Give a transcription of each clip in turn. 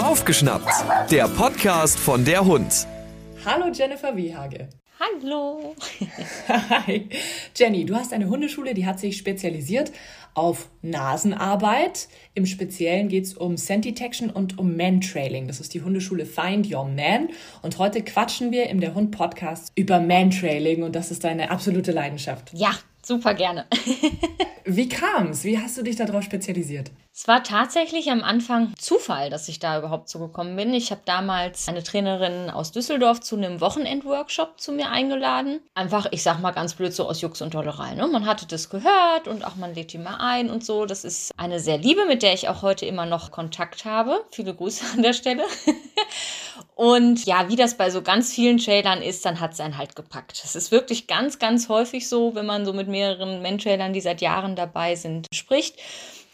Aufgeschnappt, der Podcast von der Hund. Hallo Jennifer Wiehage. Hallo. Hi. Jenny, du hast eine Hundeschule, die hat sich spezialisiert auf Nasenarbeit. Im Speziellen geht es um Scent Detection und um Man-Trailing. Das ist die Hundeschule Find Your Man. Und heute quatschen wir im Der Hund Podcast über Man-Trailing und das ist deine absolute Leidenschaft. Ja, super gerne. Wie kam's? Wie hast du dich darauf spezialisiert? Es war tatsächlich am Anfang Zufall, dass ich da überhaupt zugekommen bin. Ich habe damals eine Trainerin aus Düsseldorf zu einem Wochenendworkshop zu mir eingeladen. Einfach, ich sag mal ganz blöd so aus Jux und Dollerei. Ne? Man hatte das gehört und auch man lädt die mal ein und so. Das ist eine sehr liebe, mit der ich auch heute immer noch Kontakt habe. Viele Grüße an der Stelle. und ja, wie das bei so ganz vielen Trailern ist, dann hat es einen halt gepackt. Es ist wirklich ganz, ganz häufig so, wenn man so mit mehreren Men-Trailern, die seit Jahren dabei sind, spricht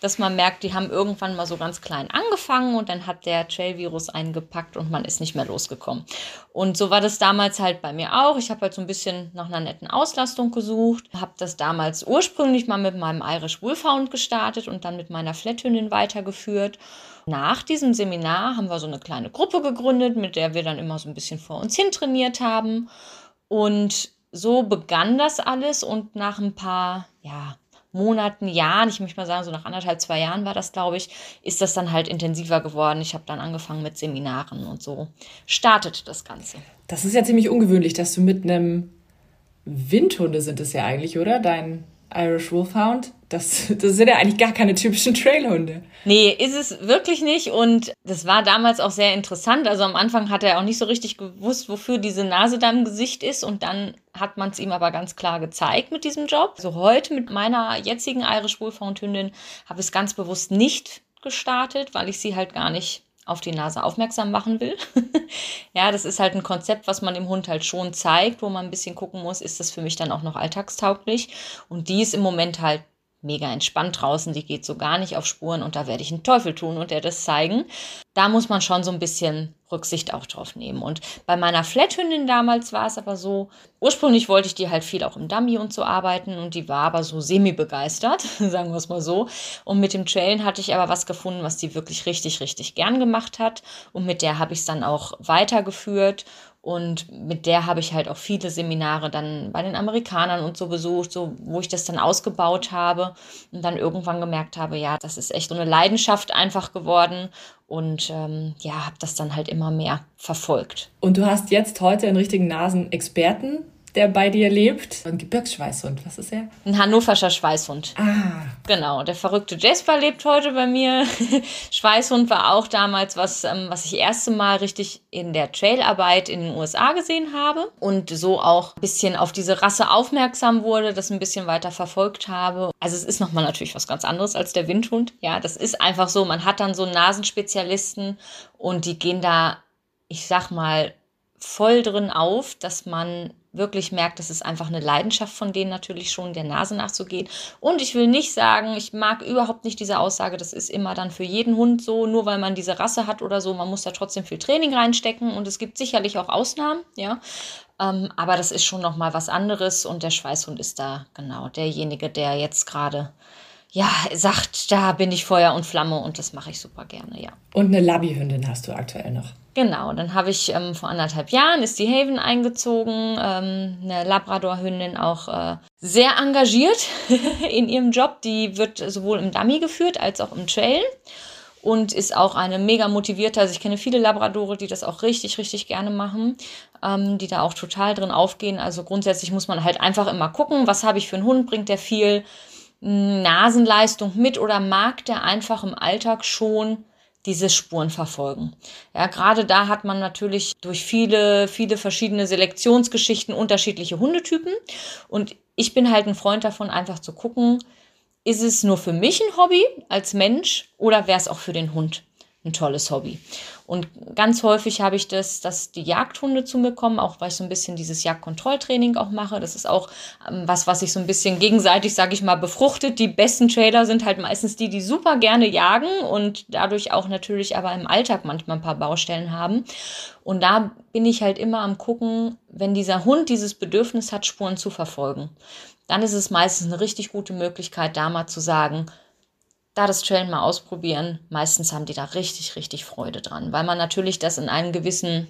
dass man merkt, die haben irgendwann mal so ganz klein angefangen und dann hat der Trail-Virus eingepackt und man ist nicht mehr losgekommen. Und so war das damals halt bei mir auch. Ich habe halt so ein bisschen nach einer netten Auslastung gesucht, habe das damals ursprünglich mal mit meinem Irish Wolfhound gestartet und dann mit meiner Flatthündin weitergeführt. Nach diesem Seminar haben wir so eine kleine Gruppe gegründet, mit der wir dann immer so ein bisschen vor uns hin trainiert haben. Und so begann das alles und nach ein paar, ja, Monaten, Jahren, ich möchte mal sagen, so nach anderthalb, zwei Jahren war das, glaube ich, ist das dann halt intensiver geworden. Ich habe dann angefangen mit Seminaren und so startet das Ganze. Das ist ja ziemlich ungewöhnlich, dass du mit einem Windhunde sind es ja eigentlich, oder? Dein Irish Wolfhound, das, das sind ja eigentlich gar keine typischen Trailhunde. Nee, ist es wirklich nicht. Und das war damals auch sehr interessant. Also am Anfang hat er auch nicht so richtig gewusst, wofür diese Nase da im Gesicht ist. Und dann hat man es ihm aber ganz klar gezeigt mit diesem Job. Also heute mit meiner jetzigen Irish Wolfhound Hündin habe ich es ganz bewusst nicht gestartet, weil ich sie halt gar nicht auf die Nase aufmerksam machen will. ja, das ist halt ein Konzept, was man dem Hund halt schon zeigt, wo man ein bisschen gucken muss, ist das für mich dann auch noch alltagstauglich. Und die ist im Moment halt mega entspannt draußen, die geht so gar nicht auf Spuren und da werde ich einen Teufel tun und der das zeigen. Da muss man schon so ein bisschen Rücksicht auch drauf nehmen. Und bei meiner Flathündin damals war es aber so, ursprünglich wollte ich die halt viel auch im Dummy und so arbeiten und die war aber so semi-begeistert, sagen wir es mal so. Und mit dem Trailen hatte ich aber was gefunden, was die wirklich richtig, richtig gern gemacht hat. Und mit der habe ich es dann auch weitergeführt und mit der habe ich halt auch viele Seminare dann bei den Amerikanern und so besucht, so wo ich das dann ausgebaut habe und dann irgendwann gemerkt habe, ja, das ist echt so eine Leidenschaft einfach geworden und ähm, ja, habe das dann halt immer mehr verfolgt. Und du hast jetzt heute einen richtigen Nasenexperten der bei dir lebt. Ein Gebirgsschweißhund, was ist er? Ein hannoverscher Schweißhund. Ah. Genau, der verrückte Jasper lebt heute bei mir. Schweißhund war auch damals was, ähm, was ich erste Mal richtig in der Trailarbeit in den USA gesehen habe und so auch ein bisschen auf diese Rasse aufmerksam wurde, das ein bisschen weiter verfolgt habe. Also es ist nochmal natürlich was ganz anderes als der Windhund. Ja, das ist einfach so, man hat dann so einen Nasenspezialisten und die gehen da, ich sag mal, voll drin auf, dass man wirklich merkt, das ist einfach eine Leidenschaft von denen natürlich schon, der Nase nachzugehen. Und ich will nicht sagen, ich mag überhaupt nicht diese Aussage, das ist immer dann für jeden Hund so, nur weil man diese Rasse hat oder so, man muss da trotzdem viel Training reinstecken und es gibt sicherlich auch Ausnahmen, ja. Ähm, aber das ist schon nochmal was anderes und der Schweißhund ist da genau derjenige, der jetzt gerade ja, sagt, da bin ich Feuer und Flamme und das mache ich super gerne, ja. Und eine Labby-Hündin hast du aktuell noch. Genau, dann habe ich ähm, vor anderthalb Jahren ist die Haven eingezogen, ähm, eine Labrador-Hündin auch äh, sehr engagiert in ihrem Job. Die wird sowohl im Dummy geführt als auch im Trail und ist auch eine mega motivierte. Also ich kenne viele Labradore, die das auch richtig, richtig gerne machen, ähm, die da auch total drin aufgehen. Also grundsätzlich muss man halt einfach immer gucken, was habe ich für einen Hund, bringt der viel Nasenleistung mit oder mag der einfach im Alltag schon diese Spuren verfolgen. Ja, gerade da hat man natürlich durch viele, viele verschiedene Selektionsgeschichten unterschiedliche Hundetypen. Und ich bin halt ein Freund davon, einfach zu gucken, ist es nur für mich ein Hobby als Mensch oder wäre es auch für den Hund ein tolles Hobby? Und ganz häufig habe ich das, dass die Jagdhunde zu mir kommen, auch weil ich so ein bisschen dieses Jagdkontrolltraining auch mache. Das ist auch ähm, was, was sich so ein bisschen gegenseitig, sage ich mal, befruchtet. Die besten Trailer sind halt meistens die, die super gerne jagen und dadurch auch natürlich aber im Alltag manchmal ein paar Baustellen haben. Und da bin ich halt immer am gucken, wenn dieser Hund dieses Bedürfnis hat, Spuren zu verfolgen, dann ist es meistens eine richtig gute Möglichkeit, da mal zu sagen, da das Trailen mal ausprobieren. Meistens haben die da richtig, richtig Freude dran, weil man natürlich das in einen gewissen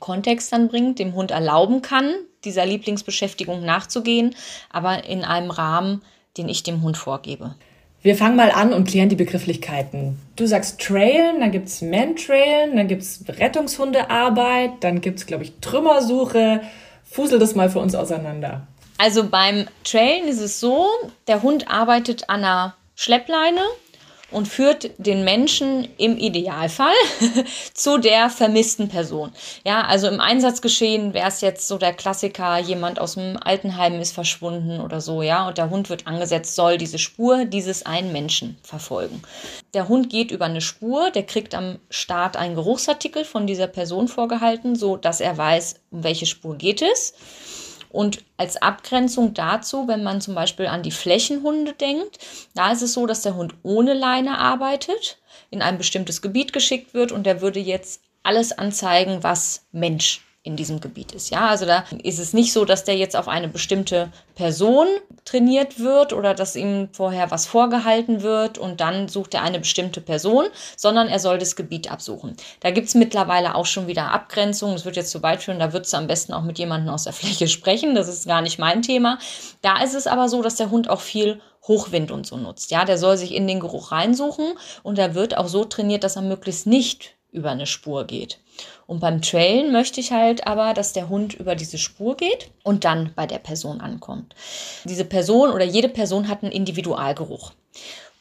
Kontext dann bringt, dem Hund erlauben kann, dieser Lieblingsbeschäftigung nachzugehen, aber in einem Rahmen, den ich dem Hund vorgebe. Wir fangen mal an und klären die Begrifflichkeiten. Du sagst Trailen, dann gibt es Man-Trailen, dann gibt es Rettungshundearbeit, dann gibt es, glaube ich, Trümmersuche. Fusel das mal für uns auseinander. Also beim Trailen ist es so, der Hund arbeitet an einer Schleppleine und führt den Menschen im Idealfall zu der vermissten Person. Ja, also im Einsatzgeschehen wäre es jetzt so der Klassiker, jemand aus dem Altenheim ist verschwunden oder so, ja, und der Hund wird angesetzt, soll diese Spur dieses einen Menschen verfolgen. Der Hund geht über eine Spur, der kriegt am Start einen Geruchsartikel von dieser Person vorgehalten, so dass er weiß, um welche Spur geht es. Und als Abgrenzung dazu, wenn man zum Beispiel an die Flächenhunde denkt, da ist es so, dass der Hund ohne Leine arbeitet, in ein bestimmtes Gebiet geschickt wird und der würde jetzt alles anzeigen, was Mensch in diesem Gebiet ist. Ja, also da ist es nicht so, dass der jetzt auf eine bestimmte Person trainiert wird oder dass ihm vorher was vorgehalten wird und dann sucht er eine bestimmte Person, sondern er soll das Gebiet absuchen. Da gibt es mittlerweile auch schon wieder Abgrenzungen. Das wird jetzt zu weit führen, da würdest du am besten auch mit jemandem aus der Fläche sprechen. Das ist gar nicht mein Thema. Da ist es aber so, dass der Hund auch viel Hochwind und so nutzt. Ja, der soll sich in den Geruch reinsuchen und er wird auch so trainiert, dass er möglichst nicht über eine Spur geht. Und beim Trailen möchte ich halt aber, dass der Hund über diese Spur geht und dann bei der Person ankommt. Diese Person oder jede Person hat einen Individualgeruch.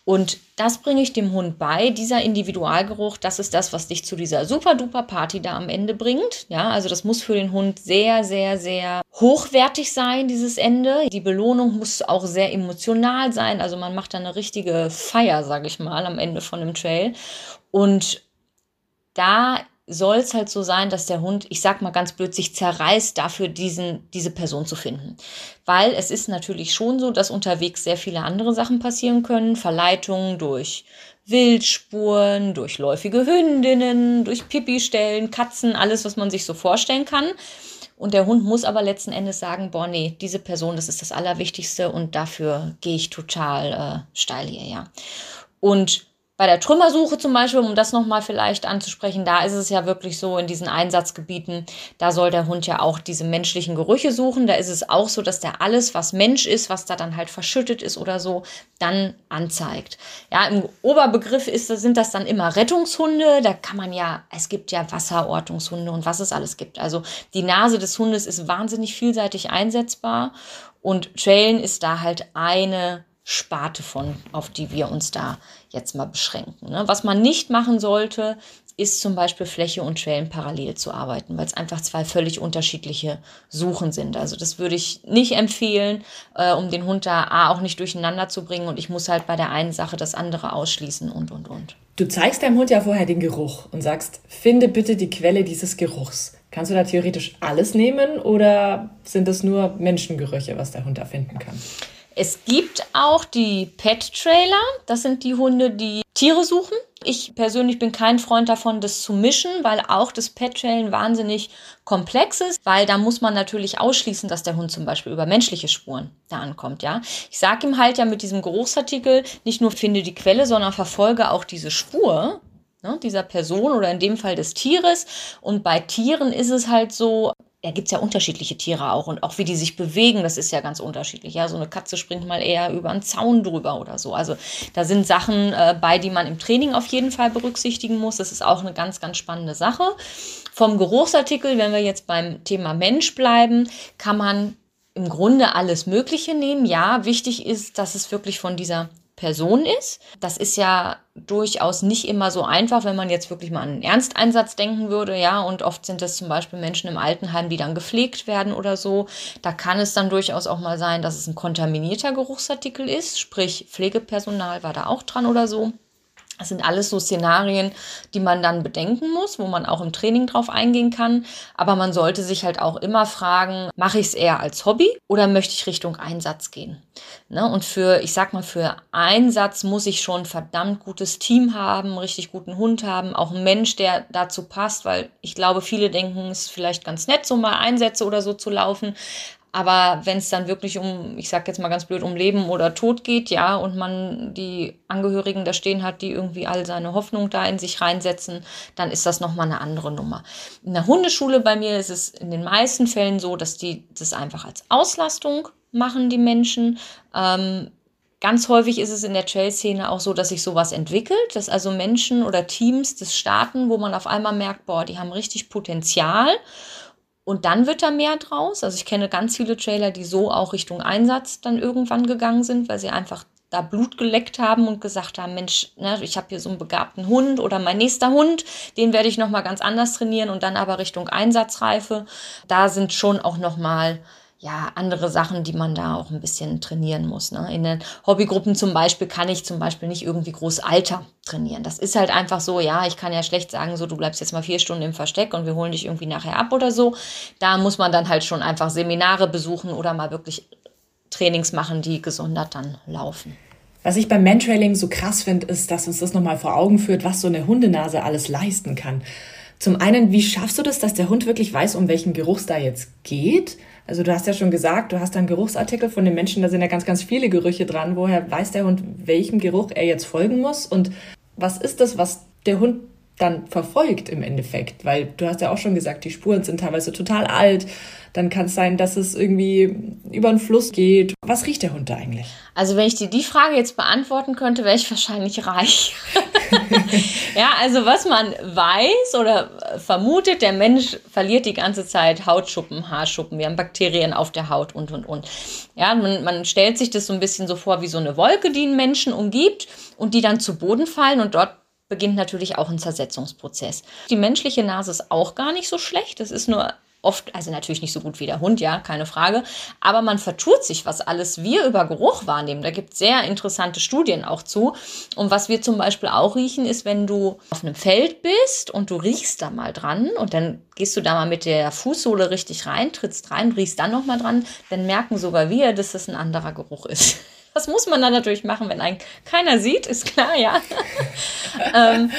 Und das bringe ich dem Hund bei. Dieser Individualgeruch, das ist das, was dich zu dieser super duper Party da am Ende bringt. Ja, also das muss für den Hund sehr, sehr, sehr hochwertig sein, dieses Ende. Die Belohnung muss auch sehr emotional sein. Also man macht da eine richtige Feier, sage ich mal, am Ende von dem Trail. Und da soll es halt so sein, dass der Hund, ich sag mal ganz blöd, sich zerreißt, dafür diesen, diese Person zu finden. Weil es ist natürlich schon so, dass unterwegs sehr viele andere Sachen passieren können. Verleitungen durch Wildspuren, durch läufige Hündinnen, durch Pipi-Stellen, Katzen, alles, was man sich so vorstellen kann. Und der Hund muss aber letzten Endes sagen, boah, nee, diese Person, das ist das Allerwichtigste und dafür gehe ich total äh, steil hier, ja. Und bei der Trümmersuche zum Beispiel, um das nochmal vielleicht anzusprechen, da ist es ja wirklich so in diesen Einsatzgebieten, da soll der Hund ja auch diese menschlichen Gerüche suchen. Da ist es auch so, dass der alles, was Mensch ist, was da dann halt verschüttet ist oder so, dann anzeigt. Ja, im Oberbegriff ist, sind das dann immer Rettungshunde. Da kann man ja, es gibt ja Wasserortungshunde und was es alles gibt. Also die Nase des Hundes ist wahnsinnig vielseitig einsetzbar und Trailen ist da halt eine Sparte von, auf die wir uns da jetzt mal beschränken. Ne? Was man nicht machen sollte, ist zum Beispiel Fläche und Schwellen parallel zu arbeiten, weil es einfach zwei völlig unterschiedliche Suchen sind. Also das würde ich nicht empfehlen, äh, um den Hund da A, auch nicht durcheinander zu bringen und ich muss halt bei der einen Sache das andere ausschließen und, und, und. Du zeigst deinem Hund ja vorher den Geruch und sagst, finde bitte die Quelle dieses Geruchs. Kannst du da theoretisch alles nehmen oder sind es nur Menschengerüche, was der Hund da finden kann? Es gibt auch die Pet-Trailer. Das sind die Hunde, die Tiere suchen. Ich persönlich bin kein Freund davon, das zu mischen, weil auch das Pet-Trailen wahnsinnig komplex ist, weil da muss man natürlich ausschließen, dass der Hund zum Beispiel über menschliche Spuren da ankommt, ja. Ich sage ihm halt ja mit diesem Geruchsartikel nicht nur finde die Quelle, sondern verfolge auch diese Spur ne, dieser Person oder in dem Fall des Tieres. Und bei Tieren ist es halt so, ja, gibt's ja unterschiedliche Tiere auch und auch wie die sich bewegen, das ist ja ganz unterschiedlich. Ja, so eine Katze springt mal eher über einen Zaun drüber oder so. Also da sind Sachen äh, bei, die man im Training auf jeden Fall berücksichtigen muss. Das ist auch eine ganz, ganz spannende Sache. Vom Geruchsartikel, wenn wir jetzt beim Thema Mensch bleiben, kann man im Grunde alles Mögliche nehmen. Ja, wichtig ist, dass es wirklich von dieser Person ist. Das ist ja durchaus nicht immer so einfach, wenn man jetzt wirklich mal an einen Ernsteinsatz denken würde, ja, und oft sind es zum Beispiel Menschen im Altenheim, die dann gepflegt werden oder so. Da kann es dann durchaus auch mal sein, dass es ein kontaminierter Geruchsartikel ist, sprich Pflegepersonal war da auch dran oder so. Das sind alles so Szenarien, die man dann bedenken muss, wo man auch im Training drauf eingehen kann. Aber man sollte sich halt auch immer fragen, mache ich es eher als Hobby oder möchte ich Richtung Einsatz gehen? Ne? Und für, ich sag mal, für Einsatz muss ich schon ein verdammt gutes Team haben, einen richtig guten Hund haben, auch ein Mensch, der dazu passt, weil ich glaube, viele denken, es ist vielleicht ganz nett, so mal Einsätze oder so zu laufen. Aber wenn es dann wirklich um, ich sag jetzt mal ganz blöd, um Leben oder Tod geht, ja, und man die Angehörigen da stehen hat, die irgendwie all seine Hoffnung da in sich reinsetzen, dann ist das nochmal eine andere Nummer. In der Hundeschule bei mir ist es in den meisten Fällen so, dass die das einfach als Auslastung machen, die Menschen. Ähm, Ganz häufig ist es in der Trail-Szene auch so, dass sich sowas entwickelt, dass also Menschen oder Teams das starten, wo man auf einmal merkt, boah, die haben richtig Potenzial und dann wird da mehr draus. Also ich kenne ganz viele Trailer, die so auch Richtung Einsatz dann irgendwann gegangen sind, weil sie einfach da Blut geleckt haben und gesagt haben, Mensch, ne, ich habe hier so einen begabten Hund oder mein nächster Hund, den werde ich noch mal ganz anders trainieren und dann aber Richtung Einsatzreife. Da sind schon auch noch mal ja, andere Sachen, die man da auch ein bisschen trainieren muss. Ne? In den Hobbygruppen zum Beispiel kann ich zum Beispiel nicht irgendwie groß Alter trainieren. Das ist halt einfach so, ja, ich kann ja schlecht sagen, so, du bleibst jetzt mal vier Stunden im Versteck und wir holen dich irgendwie nachher ab oder so. Da muss man dann halt schon einfach Seminare besuchen oder mal wirklich Trainings machen, die gesondert dann laufen. Was ich beim Mantrailing so krass finde, ist, dass uns das nochmal vor Augen führt, was so eine Hundenase alles leisten kann. Zum einen, wie schaffst du das, dass der Hund wirklich weiß, um welchen Geruch es da jetzt geht? Also du hast ja schon gesagt, du hast einen Geruchsartikel von den Menschen, da sind ja ganz, ganz viele Gerüche dran. Woher weiß der Hund, welchem Geruch er jetzt folgen muss? Und was ist das, was der Hund dann verfolgt im Endeffekt? Weil du hast ja auch schon gesagt, die Spuren sind teilweise total alt. Dann kann es sein, dass es irgendwie über einen Fluss geht. Was riecht der Hund da eigentlich? Also wenn ich dir die Frage jetzt beantworten könnte, wäre ich wahrscheinlich reich. ja, also was man weiß oder vermutet, der Mensch verliert die ganze Zeit Hautschuppen, Haarschuppen, wir haben Bakterien auf der Haut und, und, und. Ja, man, man stellt sich das so ein bisschen so vor wie so eine Wolke, die einen Menschen umgibt und die dann zu Boden fallen und dort beginnt natürlich auch ein Zersetzungsprozess. Die menschliche Nase ist auch gar nicht so schlecht. Es ist nur oft, also natürlich nicht so gut wie der Hund, ja, keine Frage, aber man vertut sich, was alles wir über Geruch wahrnehmen. Da gibt es sehr interessante Studien auch zu. Und was wir zum Beispiel auch riechen, ist, wenn du auf einem Feld bist und du riechst da mal dran und dann gehst du da mal mit der Fußsohle richtig rein, trittst rein, riechst dann nochmal dran, dann merken sogar wir, dass das ein anderer Geruch ist. Das muss man dann natürlich machen, wenn einen keiner sieht, ist klar, ja. ähm,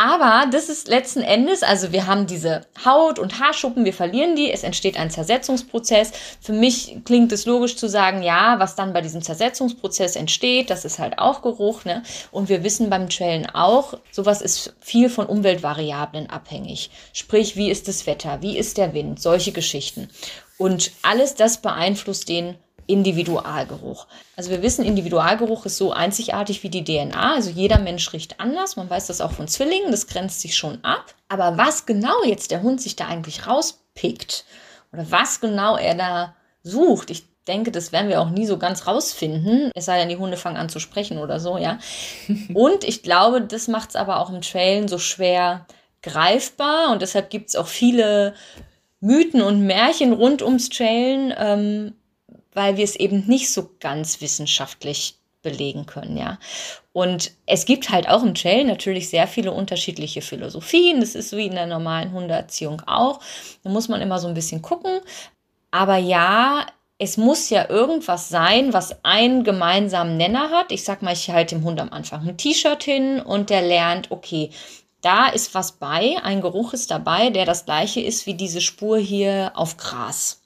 aber das ist letzten Endes, also wir haben diese Haut- und Haarschuppen, wir verlieren die, es entsteht ein Zersetzungsprozess. Für mich klingt es logisch zu sagen, ja, was dann bei diesem Zersetzungsprozess entsteht, das ist halt auch Geruch. Ne? Und wir wissen beim Trainen auch, sowas ist viel von Umweltvariablen abhängig. Sprich, wie ist das Wetter, wie ist der Wind, solche Geschichten. Und alles das beeinflusst den Individualgeruch. Also wir wissen, Individualgeruch ist so einzigartig wie die DNA. Also jeder Mensch riecht anders. Man weiß das auch von Zwillingen. Das grenzt sich schon ab. Aber was genau jetzt der Hund sich da eigentlich rauspickt oder was genau er da sucht, ich denke, das werden wir auch nie so ganz rausfinden. Es sei denn, die Hunde fangen an zu sprechen oder so, ja. Und ich glaube, das macht es aber auch im Trailen so schwer greifbar. Und deshalb gibt es auch viele Mythen und Märchen rund ums Trailen, ähm, weil wir es eben nicht so ganz wissenschaftlich belegen können, ja. Und es gibt halt auch im Trail natürlich sehr viele unterschiedliche Philosophien. Das ist wie in der normalen Hundeerziehung auch. Da muss man immer so ein bisschen gucken. Aber ja, es muss ja irgendwas sein, was einen gemeinsamen Nenner hat. Ich sag mal, ich halte dem Hund am Anfang ein T-Shirt hin und der lernt, okay, da ist was bei, ein Geruch ist dabei, der das gleiche ist wie diese Spur hier auf Gras.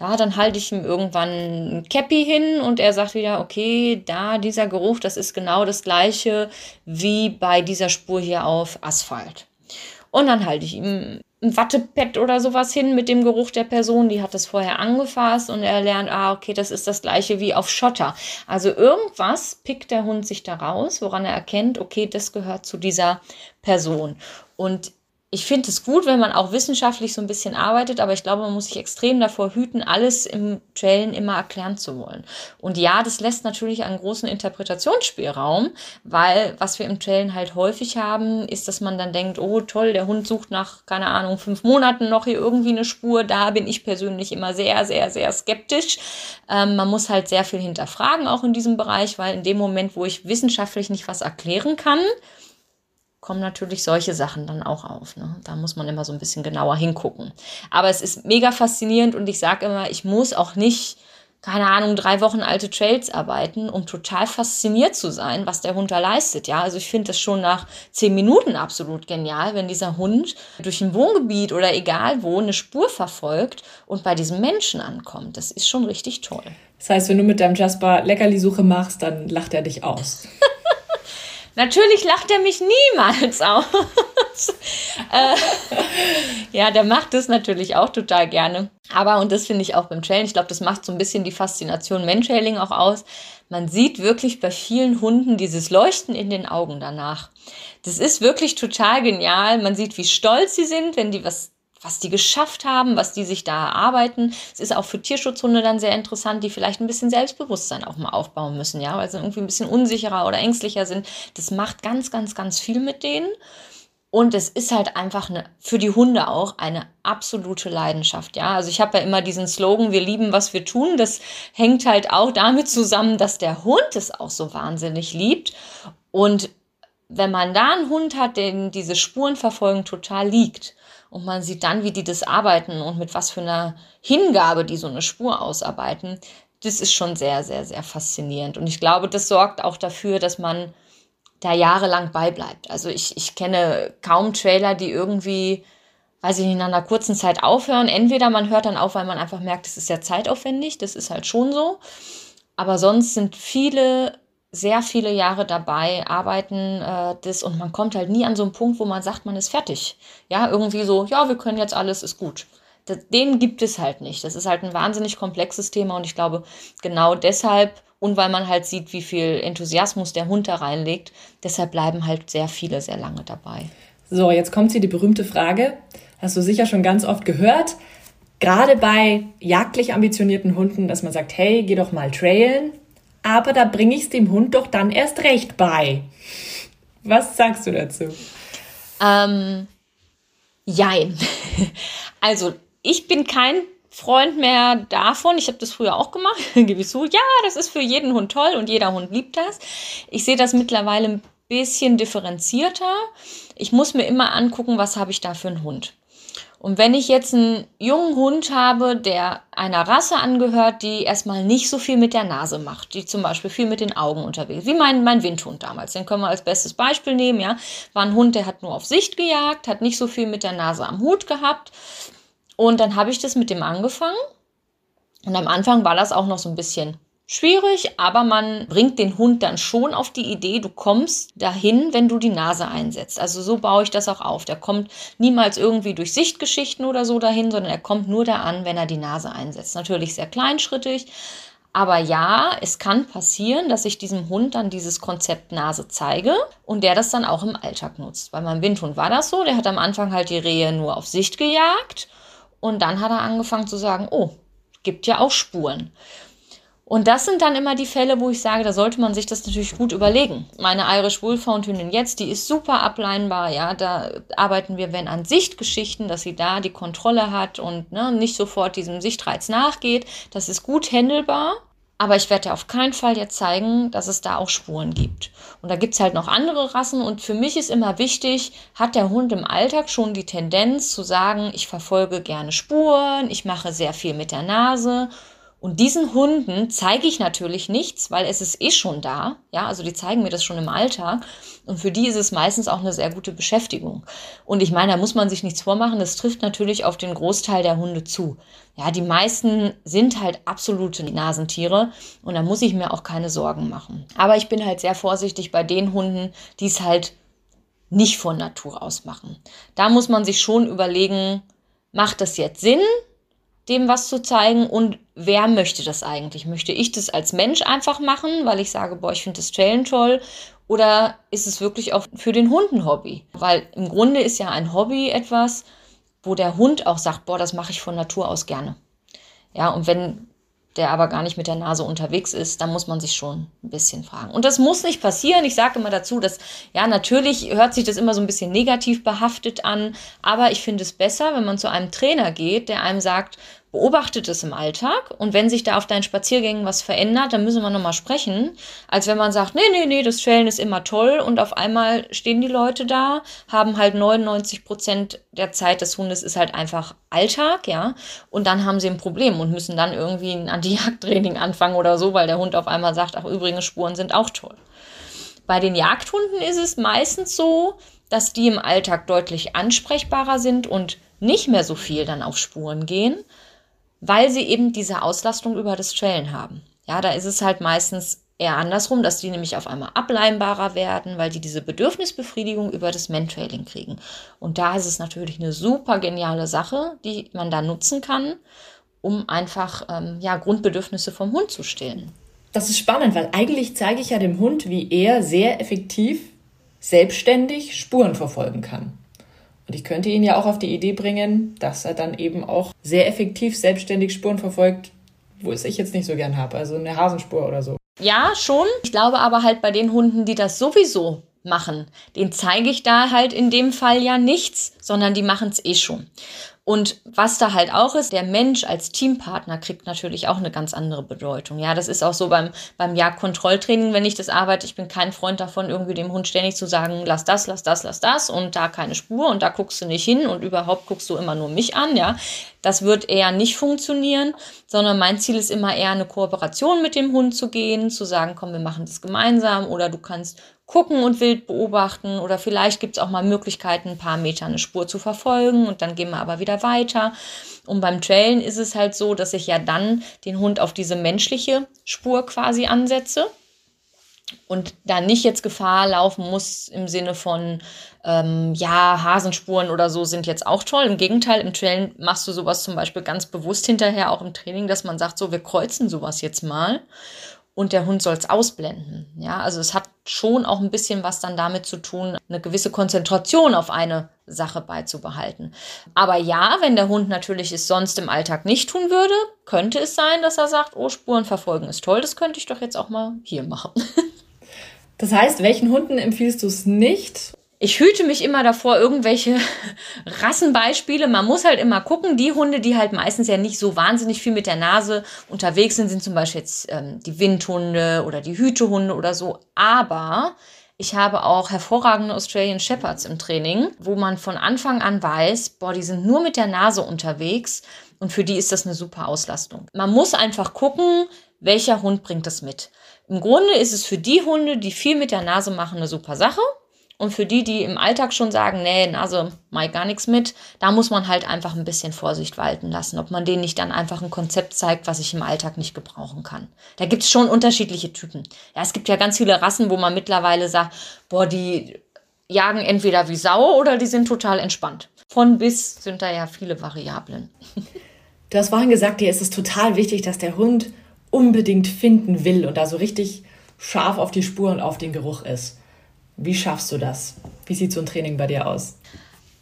Ja, dann halte ich ihm irgendwann ein Cappy hin und er sagt wieder, okay, da dieser Geruch, das ist genau das gleiche wie bei dieser Spur hier auf Asphalt. Und dann halte ich ihm ein Wattepad oder sowas hin mit dem Geruch der Person, die hat es vorher angefasst und er lernt, ah, okay, das ist das gleiche wie auf Schotter. Also irgendwas pickt der Hund sich da raus, woran er erkennt, okay, das gehört zu dieser Person. Und ich finde es gut, wenn man auch wissenschaftlich so ein bisschen arbeitet, aber ich glaube, man muss sich extrem davor hüten, alles im Trailen immer erklären zu wollen. Und ja, das lässt natürlich einen großen Interpretationsspielraum, weil was wir im Trailen halt häufig haben, ist, dass man dann denkt, oh toll, der Hund sucht nach, keine Ahnung, fünf Monaten noch hier irgendwie eine Spur. Da bin ich persönlich immer sehr, sehr, sehr skeptisch. Ähm, man muss halt sehr viel hinterfragen, auch in diesem Bereich, weil in dem Moment, wo ich wissenschaftlich nicht was erklären kann, kommen natürlich solche Sachen dann auch auf. Ne? Da muss man immer so ein bisschen genauer hingucken. Aber es ist mega faszinierend und ich sage immer, ich muss auch nicht keine Ahnung, drei Wochen alte Trails arbeiten, um total fasziniert zu sein, was der Hund da leistet. Ja, also ich finde das schon nach zehn Minuten absolut genial, wenn dieser Hund durch ein Wohngebiet oder egal wo eine Spur verfolgt und bei diesem Menschen ankommt. Das ist schon richtig toll. Das heißt, wenn du mit deinem Jasper Leckerlisuche machst, dann lacht er dich aus. Natürlich lacht er mich niemals aus. äh, ja, der macht das natürlich auch total gerne. Aber, und das finde ich auch beim Trailing, ich glaube, das macht so ein bisschen die Faszination Mentrailing auch aus. Man sieht wirklich bei vielen Hunden dieses Leuchten in den Augen danach. Das ist wirklich total genial. Man sieht, wie stolz sie sind, wenn die was was die geschafft haben, was die sich da erarbeiten. Es ist auch für Tierschutzhunde dann sehr interessant, die vielleicht ein bisschen Selbstbewusstsein auch mal aufbauen müssen, ja, weil sie irgendwie ein bisschen unsicherer oder ängstlicher sind. Das macht ganz, ganz, ganz viel mit denen. Und es ist halt einfach eine, für die Hunde auch eine absolute Leidenschaft. Ja, also ich habe ja immer diesen Slogan, wir lieben, was wir tun. Das hängt halt auch damit zusammen, dass der Hund es auch so wahnsinnig liebt. Und wenn man da einen Hund hat, den diese Spurenverfolgung total liegt und man sieht dann, wie die das arbeiten und mit was für einer Hingabe die so eine Spur ausarbeiten, das ist schon sehr, sehr, sehr faszinierend. Und ich glaube, das sorgt auch dafür, dass man da jahrelang beibleibt. Also ich, ich kenne kaum Trailer, die irgendwie, weiß ich nicht, in einer kurzen Zeit aufhören. Entweder man hört dann auf, weil man einfach merkt, es ist ja zeitaufwendig, das ist halt schon so. Aber sonst sind viele, sehr viele Jahre dabei, arbeiten äh, das und man kommt halt nie an so einen Punkt, wo man sagt, man ist fertig. Ja, irgendwie so, ja, wir können jetzt alles, ist gut. Den gibt es halt nicht. Das ist halt ein wahnsinnig komplexes Thema und ich glaube, genau deshalb und weil man halt sieht, wie viel Enthusiasmus der Hund da reinlegt. Deshalb bleiben halt sehr viele sehr lange dabei. So, jetzt kommt hier die berühmte Frage. Hast du sicher schon ganz oft gehört. Gerade bei jagdlich ambitionierten Hunden, dass man sagt, hey, geh doch mal trailen. Aber da bringe ich es dem Hund doch dann erst recht bei. Was sagst du dazu? Ähm, jein. Also, ich bin kein Freund mehr davon. Ich habe das früher auch gemacht, gebe ich zu. Ja, das ist für jeden Hund toll und jeder Hund liebt das. Ich sehe das mittlerweile ein bisschen differenzierter. Ich muss mir immer angucken, was habe ich da für einen Hund. Und wenn ich jetzt einen jungen Hund habe, der einer Rasse angehört, die erstmal nicht so viel mit der Nase macht, die zum Beispiel viel mit den Augen unterwegs, wie mein, mein Windhund damals, den können wir als bestes Beispiel nehmen, ja, war ein Hund, der hat nur auf Sicht gejagt, hat nicht so viel mit der Nase am Hut gehabt, und dann habe ich das mit dem angefangen. Und am Anfang war das auch noch so ein bisschen schwierig, aber man bringt den Hund dann schon auf die Idee, du kommst dahin, wenn du die Nase einsetzt. Also so baue ich das auch auf. Der kommt niemals irgendwie durch Sichtgeschichten oder so dahin, sondern er kommt nur da an, wenn er die Nase einsetzt. Natürlich sehr kleinschrittig. Aber ja, es kann passieren, dass ich diesem Hund dann dieses Konzept Nase zeige und der das dann auch im Alltag nutzt. Bei meinem Windhund war das so, der hat am Anfang halt die Rehe nur auf Sicht gejagt und dann hat er angefangen zu sagen, oh, gibt ja auch Spuren. Und das sind dann immer die Fälle, wo ich sage, da sollte man sich das natürlich gut überlegen. Meine Irish Wolfhound Hündin jetzt, die ist super ableinbar, ja, da arbeiten wir, wenn an Sichtgeschichten, dass sie da die Kontrolle hat und ne, nicht sofort diesem Sichtreiz nachgeht. Das ist gut händelbar. Aber ich werde auf keinen Fall jetzt zeigen, dass es da auch Spuren gibt. Und da gibt es halt noch andere Rassen. Und für mich ist immer wichtig, hat der Hund im Alltag schon die Tendenz zu sagen, ich verfolge gerne Spuren, ich mache sehr viel mit der Nase und diesen Hunden zeige ich natürlich nichts, weil es ist eh schon da. Ja, also die zeigen mir das schon im Alltag. Und für die ist es meistens auch eine sehr gute Beschäftigung. Und ich meine, da muss man sich nichts vormachen. Das trifft natürlich auf den Großteil der Hunde zu. Ja, die meisten sind halt absolute Nasentiere. Und da muss ich mir auch keine Sorgen machen. Aber ich bin halt sehr vorsichtig bei den Hunden, die es halt nicht von Natur aus machen. Da muss man sich schon überlegen, macht das jetzt Sinn? Dem was zu zeigen und wer möchte das eigentlich? Möchte ich das als Mensch einfach machen, weil ich sage, boah, ich finde das Trailen toll oder ist es wirklich auch für den Hund ein Hobby? Weil im Grunde ist ja ein Hobby etwas, wo der Hund auch sagt, boah, das mache ich von Natur aus gerne. Ja, und wenn der aber gar nicht mit der Nase unterwegs ist, dann muss man sich schon ein bisschen fragen. Und das muss nicht passieren. Ich sage immer dazu, dass, ja, natürlich hört sich das immer so ein bisschen negativ behaftet an, aber ich finde es besser, wenn man zu einem Trainer geht, der einem sagt, beobachtet es im Alltag. Und wenn sich da auf deinen Spaziergängen was verändert, dann müssen wir nochmal sprechen, als wenn man sagt, nee, nee, nee, das Trainen ist immer toll. Und auf einmal stehen die Leute da, haben halt 99 Prozent der Zeit des Hundes ist halt einfach Alltag, ja, und dann haben sie ein Problem und müssen dann irgendwie ein Anti-Jagd-Training anfangen oder so, weil der Hund auf einmal sagt, ach, übrigens, Spuren sind auch toll. Bei den Jagdhunden ist es meistens so, dass die im Alltag deutlich ansprechbarer sind und nicht mehr so viel dann auf Spuren gehen, weil sie eben diese Auslastung über das Trailen haben. Ja, da ist es halt meistens eher andersrum, dass die nämlich auf einmal ableinbarer werden, weil die diese Bedürfnisbefriedigung über das Mentrailing kriegen. Und da ist es natürlich eine super geniale Sache, die man da nutzen kann, um einfach ähm, ja, Grundbedürfnisse vom Hund zu stillen. Das ist spannend, weil eigentlich zeige ich ja dem Hund, wie er sehr effektiv selbstständig Spuren verfolgen kann. Und ich könnte ihn ja auch auf die Idee bringen, dass er dann eben auch sehr effektiv selbstständig Spuren verfolgt, wo es ich jetzt nicht so gern habe, also eine Hasenspur oder so. Ja, schon. Ich glaube aber halt bei den Hunden, die das sowieso machen, den zeige ich da halt in dem Fall ja nichts, sondern die machen es eh schon. Und was da halt auch ist, der Mensch als Teampartner kriegt natürlich auch eine ganz andere Bedeutung. Ja, das ist auch so beim, beim Jagdkontrolltraining, wenn ich das arbeite. Ich bin kein Freund davon, irgendwie dem Hund ständig zu sagen, lass das, lass das, lass das und da keine Spur und da guckst du nicht hin und überhaupt guckst du immer nur mich an. Ja, das wird eher nicht funktionieren, sondern mein Ziel ist immer eher eine Kooperation mit dem Hund zu gehen, zu sagen, komm, wir machen das gemeinsam oder du kannst gucken und wild beobachten oder vielleicht gibt es auch mal Möglichkeiten, ein paar Meter eine Spur zu verfolgen und dann gehen wir aber wieder weiter. Und beim Trailen ist es halt so, dass ich ja dann den Hund auf diese menschliche Spur quasi ansetze und da nicht jetzt Gefahr laufen muss im Sinne von, ähm, ja, Hasenspuren oder so sind jetzt auch toll. Im Gegenteil, im Trailen machst du sowas zum Beispiel ganz bewusst hinterher, auch im Training, dass man sagt, so, wir kreuzen sowas jetzt mal und der Hund soll es ausblenden. Ja, also es hat schon auch ein bisschen was dann damit zu tun, eine gewisse Konzentration auf eine Sache beizubehalten. Aber ja, wenn der Hund natürlich es sonst im Alltag nicht tun würde, könnte es sein, dass er sagt, oh, Spuren verfolgen ist toll, das könnte ich doch jetzt auch mal hier machen. Das heißt, welchen Hunden empfiehlst du es nicht? ich hüte mich immer davor, irgendwelche Rassenbeispiele. Man muss halt immer gucken. Die Hunde, die halt meistens ja nicht so wahnsinnig viel mit der Nase unterwegs sind, sind zum Beispiel jetzt ähm, die Windhunde oder die Hütehunde oder so. Aber ich habe auch hervorragende Australian Shepherds im Training, wo man von Anfang an weiß, boah, die sind nur mit der Nase unterwegs und für die ist das eine super Auslastung. Man muss einfach gucken, welcher Hund bringt das mit. Im Grunde ist es für die Hunde, die viel mit der Nase machen, eine super Sache. Und für die, die im Alltag schon sagen, nee, also mal gar nichts mit, da muss man halt einfach ein bisschen Vorsicht walten lassen, ob man denen nicht dann einfach ein Konzept zeigt, was ich im Alltag nicht gebrauchen kann. Da gibt es schon unterschiedliche Typen. Ja, es gibt ja ganz viele Rassen, wo man mittlerweile sagt, boah, die jagen entweder wie Sau oder die sind total entspannt. Von bis sind da ja viele Variablen. Du hast vorhin gesagt, dir ist es total wichtig, dass der Hund unbedingt finden will und da so richtig scharf auf die Spur und auf den Geruch ist. Wie schaffst du das? Wie sieht so ein Training bei dir aus?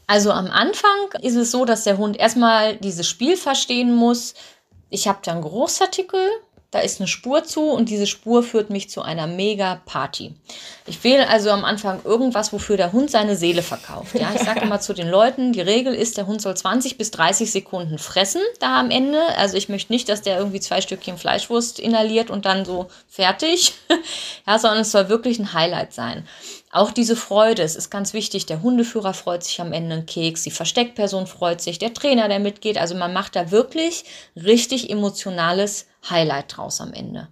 Also am Anfang ist es so, dass der Hund erstmal dieses Spiel verstehen muss. Ich habe da einen Geruchsartikel, da ist eine Spur zu und diese Spur führt mich zu einer mega Party. Ich wähle also am Anfang irgendwas, wofür der Hund seine Seele verkauft. Ja, ich sage immer zu den Leuten, die Regel ist, der Hund soll 20 bis 30 Sekunden fressen da am Ende. Also ich möchte nicht, dass der irgendwie zwei Stückchen Fleischwurst inhaliert und dann so fertig. ja, sondern es soll wirklich ein Highlight sein. Auch diese Freude, es ist ganz wichtig, der Hundeführer freut sich am Ende einen Keks, die Versteckperson freut sich, der Trainer, der mitgeht. Also man macht da wirklich richtig emotionales Highlight draus am Ende.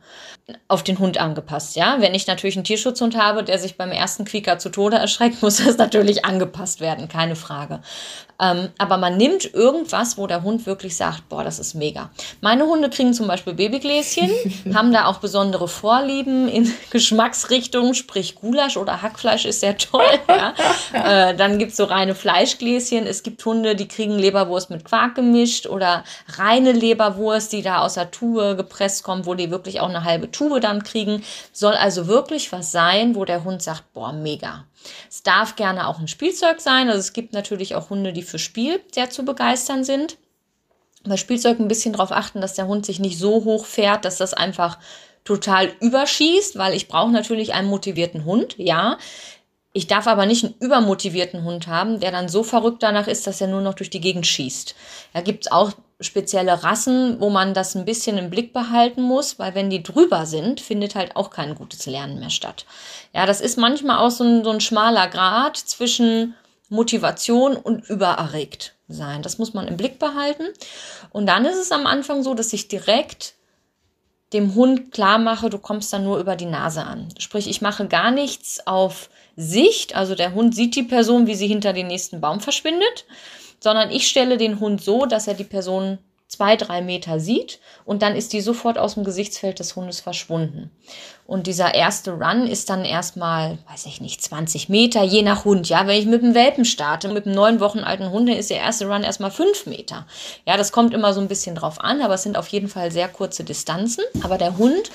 Auf den Hund angepasst, ja. Wenn ich natürlich einen Tierschutzhund habe, der sich beim ersten Quieker zu Tode erschreckt, muss das natürlich angepasst werden, keine Frage. Ähm, aber man nimmt irgendwas, wo der Hund wirklich sagt, boah, das ist mega. Meine Hunde kriegen zum Beispiel Babygläschen, haben da auch besondere Vorlieben in Geschmacksrichtungen, sprich Gulasch oder Hackfleisch ist sehr toll. Ja. Äh, dann gibt es so reine Fleischgläschen. Es gibt Hunde, die kriegen Leberwurst mit Quark gemischt oder reine Leberwurst, die da aus der Tube gepresst kommt, wo die wirklich auch eine halbe Tube dann kriegen. Soll also wirklich was sein, wo der Hund sagt, boah, mega. Es darf gerne auch ein Spielzeug sein. Also es gibt natürlich auch Hunde, die für Spiel sehr zu begeistern sind. Bei Spielzeug ein bisschen darauf achten, dass der Hund sich nicht so hoch fährt, dass das einfach total überschießt, weil ich brauche natürlich einen motivierten Hund, ja. Ich darf aber nicht einen übermotivierten Hund haben, der dann so verrückt danach ist, dass er nur noch durch die Gegend schießt. Da gibt es auch spezielle Rassen, wo man das ein bisschen im Blick behalten muss, weil wenn die drüber sind, findet halt auch kein gutes Lernen mehr statt. Ja, das ist manchmal auch so ein, so ein schmaler Grad zwischen Motivation und übererregt sein. Das muss man im Blick behalten. Und dann ist es am Anfang so, dass ich direkt dem Hund klar mache, du kommst dann nur über die Nase an. Sprich, ich mache gar nichts auf Sicht, also der Hund sieht die Person, wie sie hinter den nächsten Baum verschwindet, sondern ich stelle den Hund so, dass er die Person zwei, drei Meter sieht und dann ist die sofort aus dem Gesichtsfeld des Hundes verschwunden. Und dieser erste Run ist dann erstmal, weiß ich nicht, 20 Meter, je nach Hund. Ja, wenn ich mit dem Welpen starte, mit einem neun Wochen alten Hund, ist der erste Run erstmal fünf Meter. Ja, das kommt immer so ein bisschen drauf an, aber es sind auf jeden Fall sehr kurze Distanzen. Aber der Hund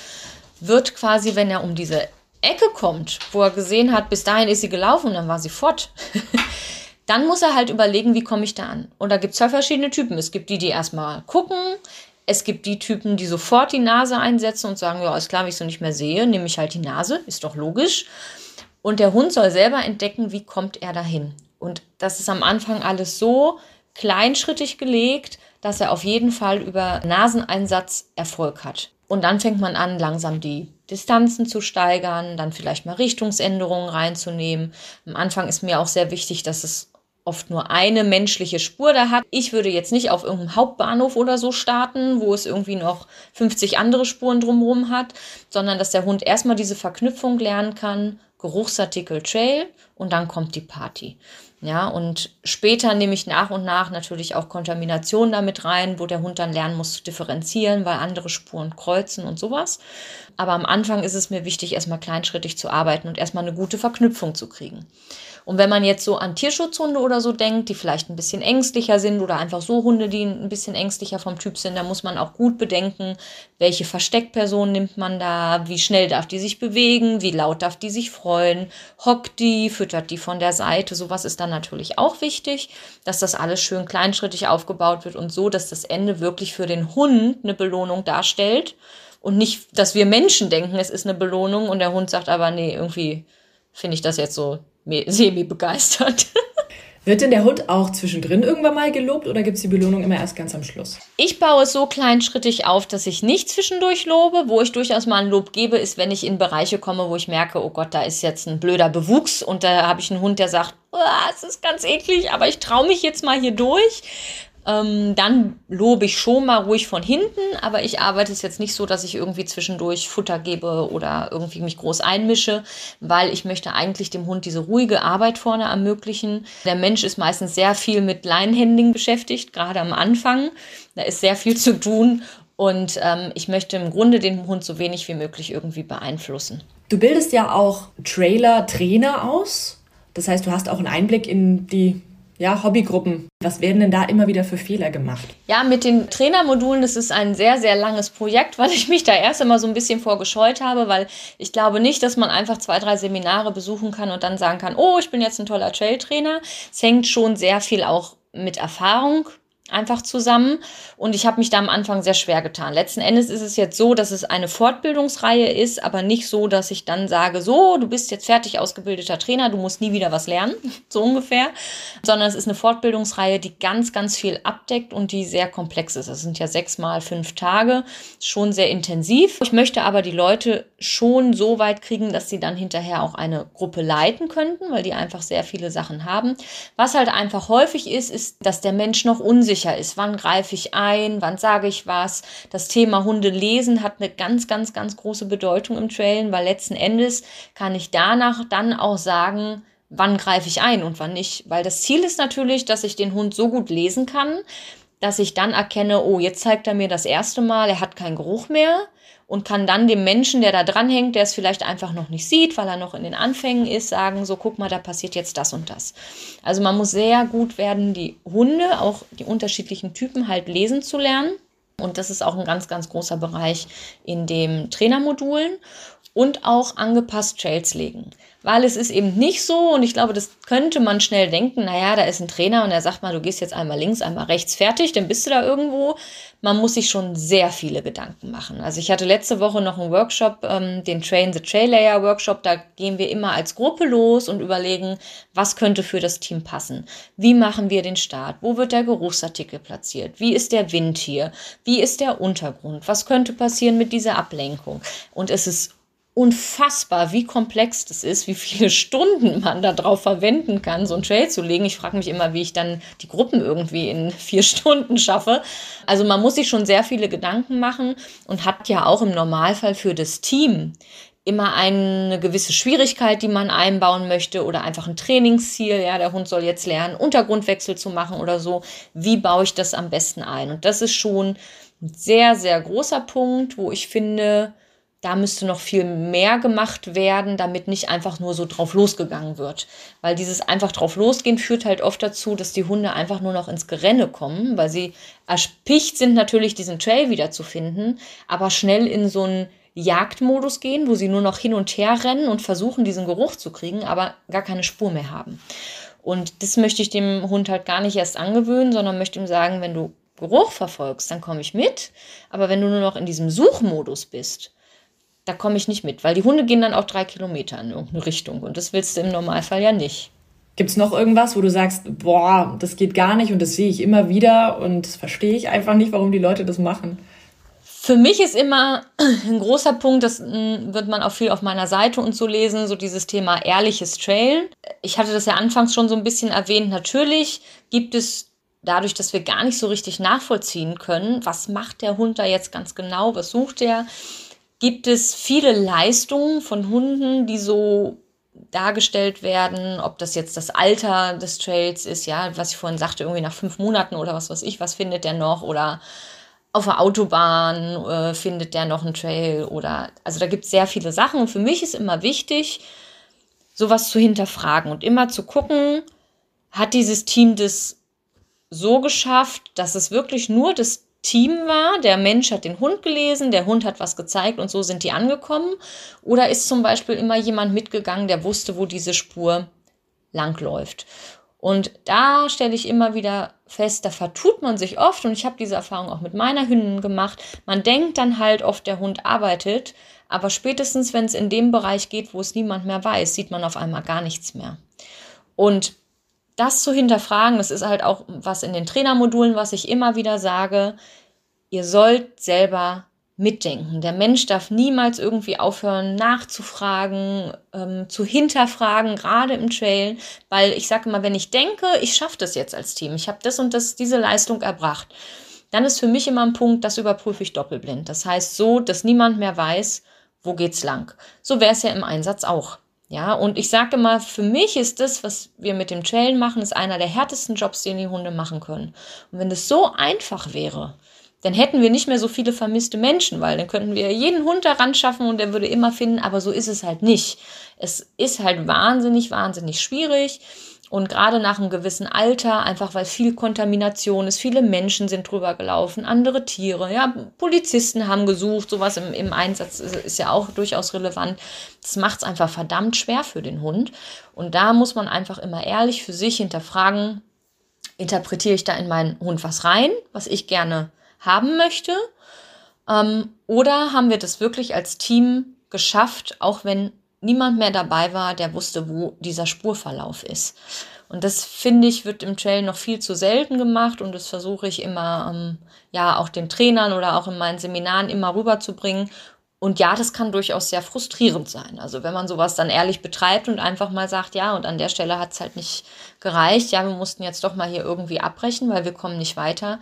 wird quasi, wenn er um diese Ecke kommt, wo er gesehen hat, bis dahin ist sie gelaufen und dann war sie fort. dann muss er halt überlegen, wie komme ich da an. Und da gibt es ja verschiedene Typen. Es gibt die, die erstmal gucken. Es gibt die Typen, die sofort die Nase einsetzen und sagen, ja, ist klar, wenn ich so nicht mehr sehe, nehme ich halt die Nase, ist doch logisch. Und der Hund soll selber entdecken, wie kommt er dahin. Und das ist am Anfang alles so kleinschrittig gelegt, dass er auf jeden Fall über Naseneinsatz Erfolg hat. Und dann fängt man an, langsam die Distanzen zu steigern, dann vielleicht mal Richtungsänderungen reinzunehmen. Am Anfang ist mir auch sehr wichtig, dass es oft nur eine menschliche Spur da hat. Ich würde jetzt nicht auf irgendeinem Hauptbahnhof oder so starten, wo es irgendwie noch 50 andere Spuren drumherum hat, sondern dass der Hund erstmal diese Verknüpfung lernen kann, Geruchsartikel Trail und dann kommt die Party. Ja, und später nehme ich nach und nach natürlich auch Kontamination damit rein, wo der Hund dann lernen muss zu differenzieren, weil andere Spuren kreuzen und sowas. Aber am Anfang ist es mir wichtig, erstmal kleinschrittig zu arbeiten und erstmal eine gute Verknüpfung zu kriegen. Und wenn man jetzt so an Tierschutzhunde oder so denkt, die vielleicht ein bisschen ängstlicher sind oder einfach so Hunde, die ein bisschen ängstlicher vom Typ sind, da muss man auch gut bedenken, welche Versteckperson nimmt man da, wie schnell darf die sich bewegen, wie laut darf die sich freuen, hockt die, füttert die von der Seite, sowas ist dann natürlich auch wichtig, dass das alles schön kleinschrittig aufgebaut wird und so, dass das Ende wirklich für den Hund eine Belohnung darstellt und nicht, dass wir Menschen denken, es ist eine Belohnung und der Hund sagt aber, nee, irgendwie finde ich das jetzt so semi-begeistert. Wird denn der Hund auch zwischendrin irgendwann mal gelobt oder gibt es die Belohnung immer erst ganz am Schluss? Ich baue es so kleinschrittig auf, dass ich nicht zwischendurch lobe. Wo ich durchaus mal ein Lob gebe, ist, wenn ich in Bereiche komme, wo ich merke, oh Gott, da ist jetzt ein blöder Bewuchs und da habe ich einen Hund, der sagt, es ist ganz eklig, aber ich traue mich jetzt mal hier durch. Ähm, dann lobe ich schon mal ruhig von hinten, aber ich arbeite es jetzt nicht so, dass ich irgendwie zwischendurch Futter gebe oder irgendwie mich groß einmische, weil ich möchte eigentlich dem Hund diese ruhige Arbeit vorne ermöglichen. Der Mensch ist meistens sehr viel mit Leinhänding beschäftigt, gerade am Anfang. Da ist sehr viel zu tun und ähm, ich möchte im Grunde den Hund so wenig wie möglich irgendwie beeinflussen. Du bildest ja auch Trailer-Trainer aus. Das heißt, du hast auch einen Einblick in die ja, Hobbygruppen. Was werden denn da immer wieder für Fehler gemacht? Ja, mit den Trainermodulen, das ist ein sehr, sehr langes Projekt, weil ich mich da erst einmal so ein bisschen vorgescheut habe, weil ich glaube nicht, dass man einfach zwei, drei Seminare besuchen kann und dann sagen kann, oh, ich bin jetzt ein toller Trail-Trainer. Es hängt schon sehr viel auch mit Erfahrung einfach zusammen. Und ich habe mich da am Anfang sehr schwer getan. Letzten Endes ist es jetzt so, dass es eine Fortbildungsreihe ist, aber nicht so, dass ich dann sage, so, du bist jetzt fertig ausgebildeter Trainer, du musst nie wieder was lernen, so ungefähr, sondern es ist eine Fortbildungsreihe, die ganz, ganz viel abdeckt und die sehr komplex ist. Es sind ja sechs mal fünf Tage, schon sehr intensiv. Ich möchte aber die Leute schon so weit kriegen, dass sie dann hinterher auch eine Gruppe leiten könnten, weil die einfach sehr viele Sachen haben. Was halt einfach häufig ist, ist, dass der Mensch noch unsicher unsicher ist. Wann greife ich ein? Wann sage ich was? Das Thema Hunde lesen hat eine ganz, ganz, ganz große Bedeutung im Trailen, weil letzten Endes kann ich danach dann auch sagen, wann greife ich ein und wann nicht. Weil das Ziel ist natürlich, dass ich den Hund so gut lesen kann, dass ich dann erkenne, oh, jetzt zeigt er mir das erste Mal, er hat keinen Geruch mehr und kann dann dem Menschen, der da dranhängt, der es vielleicht einfach noch nicht sieht, weil er noch in den Anfängen ist, sagen, so guck mal, da passiert jetzt das und das. Also man muss sehr gut werden, die Hunde, auch die unterschiedlichen Typen halt lesen zu lernen. Und das ist auch ein ganz, ganz großer Bereich in den Trainermodulen. und auch angepasst Trails legen. Weil es ist eben nicht so, und ich glaube, das könnte man schnell denken, naja, da ist ein Trainer und er sagt mal, du gehst jetzt einmal links, einmal rechts, fertig, dann bist du da irgendwo. Man muss sich schon sehr viele Gedanken machen. Also ich hatte letzte Woche noch einen Workshop, ähm, den Train the Trail Layer Workshop, da gehen wir immer als Gruppe los und überlegen, was könnte für das Team passen. Wie machen wir den Start? Wo wird der Geruchsartikel platziert? Wie ist der Wind hier? Wie ist der Untergrund? Was könnte passieren mit dieser Ablenkung? Und es ist unfassbar, wie komplex das ist, wie viele Stunden man darauf verwenden kann, so ein Trail zu legen. Ich frage mich immer, wie ich dann die Gruppen irgendwie in vier Stunden schaffe. Also man muss sich schon sehr viele Gedanken machen und hat ja auch im Normalfall für das Team immer eine gewisse Schwierigkeit, die man einbauen möchte oder einfach ein Trainingsziel. Ja, der Hund soll jetzt lernen, Untergrundwechsel zu machen oder so. Wie baue ich das am besten ein? Und das ist schon ein sehr, sehr großer Punkt, wo ich finde, da müsste noch viel mehr gemacht werden, damit nicht einfach nur so drauf losgegangen wird. Weil dieses einfach drauf losgehen führt halt oft dazu, dass die Hunde einfach nur noch ins Gerenne kommen, weil sie erpicht sind natürlich diesen Trail wiederzufinden, aber schnell in so einen Jagdmodus gehen, wo sie nur noch hin und her rennen und versuchen, diesen Geruch zu kriegen, aber gar keine Spur mehr haben. Und das möchte ich dem Hund halt gar nicht erst angewöhnen, sondern möchte ihm sagen, wenn du Geruch verfolgst, dann komme ich mit. Aber wenn du nur noch in diesem Suchmodus bist, da komme ich nicht mit, weil die Hunde gehen dann auch drei Kilometer in irgendeine Richtung und das willst du im Normalfall ja nicht. Gibt es noch irgendwas, wo du sagst, boah, das geht gar nicht und das sehe ich immer wieder und das verstehe ich einfach nicht, warum die Leute das machen? Für mich ist immer ein großer Punkt, das hm, wird man auch viel auf meiner Seite und so lesen, so dieses Thema ehrliches Trail. Ich hatte das ja anfangs schon so ein bisschen erwähnt. Natürlich gibt es dadurch, dass wir gar nicht so richtig nachvollziehen können, was macht der Hund da jetzt ganz genau, was sucht er, gibt es viele Leistungen von Hunden, die so dargestellt werden, ob das jetzt das Alter des Trails ist, ja, was ich vorhin sagte, irgendwie nach fünf Monaten oder was weiß ich, was findet der noch? Oder auf der Autobahn äh, findet der noch einen Trail? Oder also da gibt es sehr viele Sachen. Und für mich ist immer wichtig, sowas zu hinterfragen und immer zu gucken, hat dieses Team das so geschafft, dass es wirklich nur das Team war, der Mensch hat den Hund gelesen, der Hund hat was gezeigt und so sind die angekommen? Oder ist zum Beispiel immer jemand mitgegangen, der wusste, wo diese Spur langläuft? Und da stelle ich immer wieder fest, da vertut man sich oft und ich habe diese Erfahrung auch mit meiner Hündin gemacht. Man denkt dann halt oft, der Hund arbeitet, aber spätestens, wenn es in dem Bereich geht, wo es niemand mehr weiß, sieht man auf einmal gar nichts mehr. Und das zu hinterfragen, das ist halt auch was in den Trainermodulen, was ich immer wieder sage, ihr sollt selber mitdenken. Der Mensch darf niemals irgendwie aufhören nachzufragen, ähm, zu hinterfragen, gerade im Trail, weil ich sage immer, wenn ich denke, ich schaffe das jetzt als Team, ich habe das und das, diese Leistung erbracht, dann ist für mich immer ein Punkt, das überprüfe ich doppelblind. Das heißt so, dass niemand mehr weiß, wo geht's lang. So wäre es ja im Einsatz auch. Ja, und ich sage immer, für mich ist das, was wir mit dem Trailen machen, ist einer der härtesten Jobs, den die Hunde machen können. Und wenn es so einfach wäre, dann hätten wir nicht mehr so viele vermisste Menschen, weil dann könnten wir jeden Hund daran schaffen und der würde immer finden, aber so ist es halt nicht. Es ist halt wahnsinnig, wahnsinnig schwierig. Und gerade nach einem gewissen Alter, einfach weil viel Kontamination ist, viele Menschen sind drüber gelaufen, andere Tiere, ja, Polizisten haben gesucht, sowas im, im Einsatz ist, ist ja auch durchaus relevant. Das macht es einfach verdammt schwer für den Hund. Und da muss man einfach immer ehrlich für sich hinterfragen, interpretiere ich da in meinen Hund was rein, was ich gerne haben möchte? Ähm, oder haben wir das wirklich als Team geschafft, auch wenn niemand mehr dabei war, der wusste, wo dieser Spurverlauf ist. Und das finde ich, wird im Trail noch viel zu selten gemacht und das versuche ich immer, ähm, ja, auch den Trainern oder auch in meinen Seminaren immer rüberzubringen. Und ja, das kann durchaus sehr frustrierend sein. Also wenn man sowas dann ehrlich betreibt und einfach mal sagt, ja, und an der Stelle hat es halt nicht gereicht, ja, wir mussten jetzt doch mal hier irgendwie abbrechen, weil wir kommen nicht weiter,